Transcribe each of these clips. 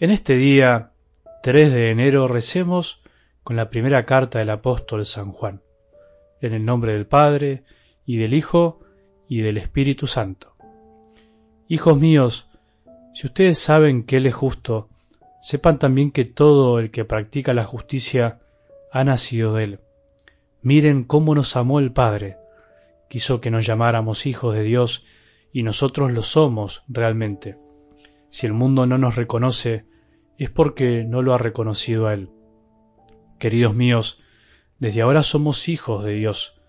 En este día, 3 de enero, recemos con la primera carta del apóstol San Juan, en el nombre del Padre, y del Hijo, y del Espíritu Santo. Hijos míos, si ustedes saben que Él es justo, sepan también que todo el que practica la justicia ha nacido de Él. Miren cómo nos amó el Padre, quiso que nos llamáramos hijos de Dios, y nosotros lo somos realmente. Si el mundo no nos reconoce, es porque no lo ha reconocido a Él. Queridos míos, desde ahora somos hijos de Dios,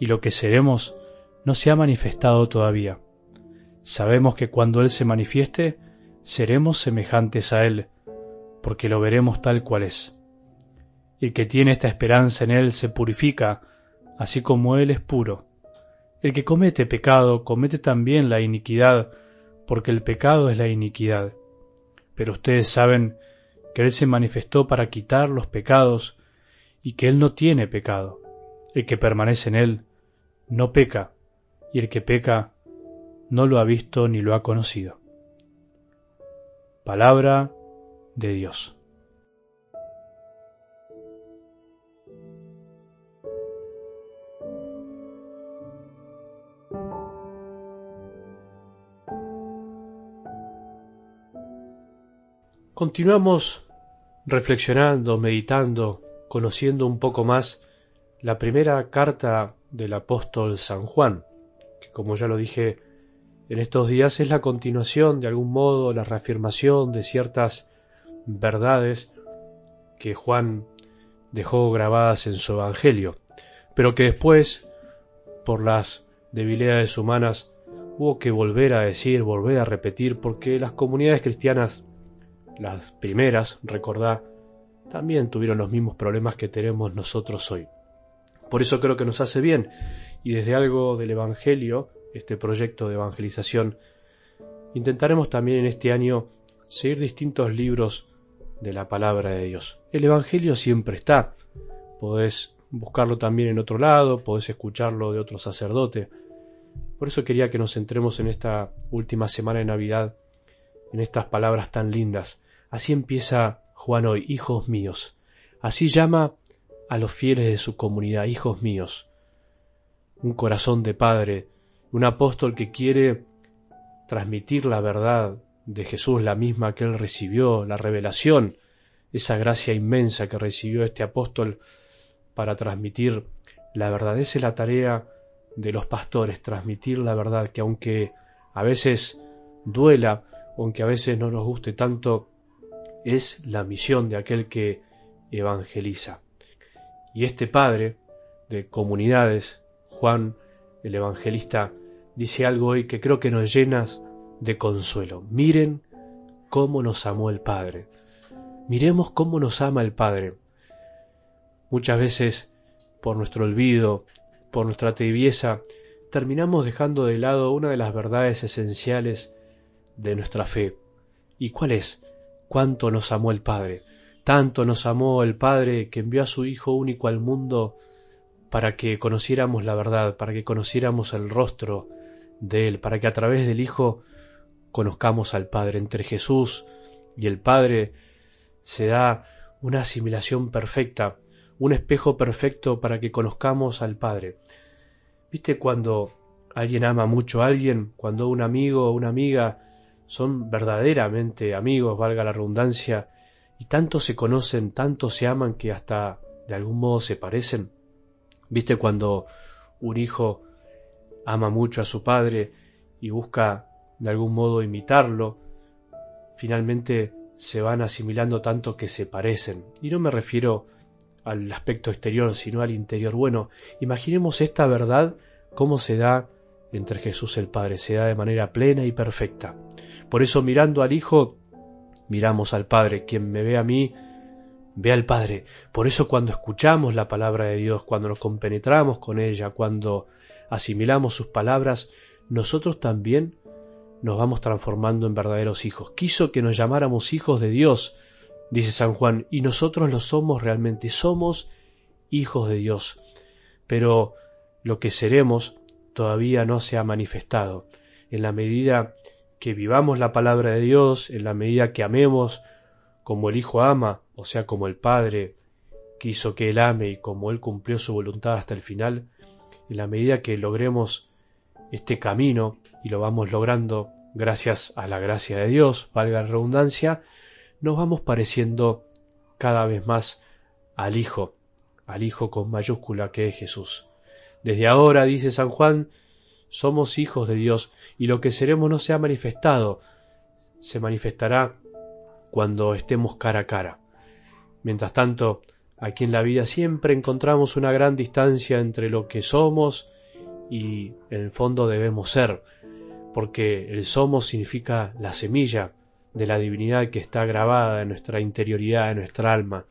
y lo que seremos no se ha manifestado todavía. Sabemos que cuando Él se manifieste, seremos semejantes a Él, porque lo veremos tal cual es. El que tiene esta esperanza en Él se purifica, así como Él es puro. El que comete pecado comete también la iniquidad, porque el pecado es la iniquidad. Pero ustedes saben que Él se manifestó para quitar los pecados y que Él no tiene pecado. El que permanece en Él no peca, y el que peca no lo ha visto ni lo ha conocido. Palabra de Dios. Continuamos reflexionando, meditando, conociendo un poco más la primera carta del apóstol San Juan, que como ya lo dije en estos días es la continuación, de algún modo, la reafirmación de ciertas verdades que Juan dejó grabadas en su Evangelio, pero que después, por las debilidades humanas, hubo que volver a decir, volver a repetir, porque las comunidades cristianas las primeras, recordá, también tuvieron los mismos problemas que tenemos nosotros hoy. Por eso creo que nos hace bien, y desde algo del Evangelio, este proyecto de evangelización, intentaremos también en este año seguir distintos libros de la palabra de Dios. El Evangelio siempre está, podés buscarlo también en otro lado, podés escucharlo de otro sacerdote. Por eso quería que nos centremos en esta última semana de Navidad, en estas palabras tan lindas Así empieza Juan hoy, hijos míos. Así llama a los fieles de su comunidad, hijos míos. Un corazón de padre, un apóstol que quiere transmitir la verdad de Jesús, la misma que él recibió, la revelación, esa gracia inmensa que recibió este apóstol para transmitir la verdad. Esa es la tarea de los pastores, transmitir la verdad que aunque a veces duela, aunque a veces no nos guste tanto, es la misión de aquel que evangeliza. Y este padre de comunidades, Juan el Evangelista, dice algo hoy que creo que nos llena de consuelo. Miren cómo nos amó el Padre. Miremos cómo nos ama el Padre. Muchas veces, por nuestro olvido, por nuestra tibieza, terminamos dejando de lado una de las verdades esenciales de nuestra fe. ¿Y cuál es? cuánto nos amó el Padre. Tanto nos amó el Padre que envió a su Hijo único al mundo para que conociéramos la verdad, para que conociéramos el rostro de Él, para que a través del Hijo conozcamos al Padre. Entre Jesús y el Padre se da una asimilación perfecta, un espejo perfecto para que conozcamos al Padre. ¿Viste cuando alguien ama mucho a alguien, cuando un amigo o una amiga son verdaderamente amigos, valga la redundancia, y tanto se conocen, tanto se aman que hasta de algún modo se parecen. ¿Viste cuando un hijo ama mucho a su padre y busca de algún modo imitarlo? Finalmente se van asimilando tanto que se parecen. Y no me refiero al aspecto exterior, sino al interior. Bueno, imaginemos esta verdad cómo se da entre Jesús el Padre, se da de manera plena y perfecta. Por eso mirando al Hijo, miramos al Padre. Quien me ve a mí, ve al Padre. Por eso cuando escuchamos la palabra de Dios, cuando nos compenetramos con ella, cuando asimilamos sus palabras, nosotros también nos vamos transformando en verdaderos hijos. Quiso que nos llamáramos hijos de Dios, dice San Juan, y nosotros lo somos realmente, somos hijos de Dios. Pero lo que seremos todavía no se ha manifestado. En la medida que vivamos la palabra de Dios, en la medida que amemos como el Hijo ama, o sea, como el Padre quiso que Él ame y como Él cumplió su voluntad hasta el final, en la medida que logremos este camino y lo vamos logrando gracias a la gracia de Dios, valga la redundancia, nos vamos pareciendo cada vez más al Hijo, al Hijo con mayúscula que es Jesús. Desde ahora, dice San Juan, somos hijos de Dios y lo que seremos no se ha manifestado, se manifestará cuando estemos cara a cara. Mientras tanto, aquí en la vida siempre encontramos una gran distancia entre lo que somos y en el fondo debemos ser, porque el somos significa la semilla de la divinidad que está grabada en nuestra interioridad, en nuestra alma.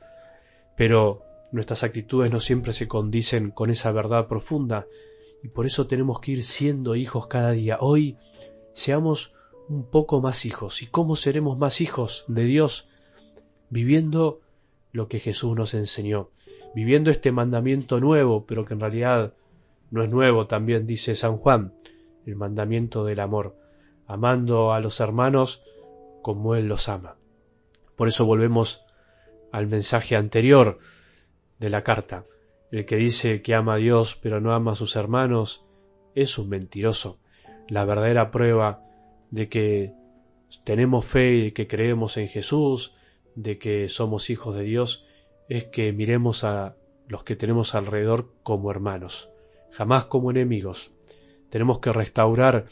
Pero nuestras actitudes no siempre se condicen con esa verdad profunda y por eso tenemos que ir siendo hijos cada día. Hoy seamos un poco más hijos. ¿Y cómo seremos más hijos de Dios? Viviendo lo que Jesús nos enseñó, viviendo este mandamiento nuevo, pero que en realidad no es nuevo, también dice San Juan, el mandamiento del amor, amando a los hermanos como Él los ama. Por eso volvemos al mensaje anterior de la carta. El que dice que ama a Dios pero no ama a sus hermanos es un mentiroso. La verdadera prueba de que tenemos fe y de que creemos en Jesús, de que somos hijos de Dios, es que miremos a los que tenemos alrededor como hermanos, jamás como enemigos. Tenemos que restaurar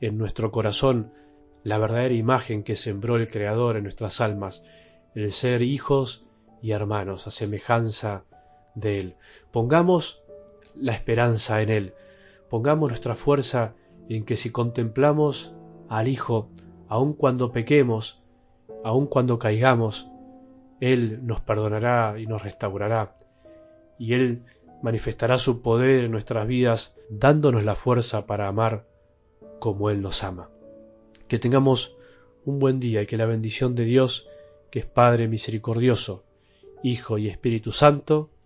en nuestro corazón la verdadera imagen que sembró el Creador en nuestras almas, el ser hijos y hermanos, a semejanza de Él. Pongamos la esperanza en Él, pongamos nuestra fuerza en que si contemplamos al Hijo, aun cuando pequemos, aun cuando caigamos, Él nos perdonará y nos restaurará, y Él manifestará su poder en nuestras vidas, dándonos la fuerza para amar como Él nos ama. Que tengamos un buen día y que la bendición de Dios, que es Padre misericordioso, Hijo y Espíritu Santo,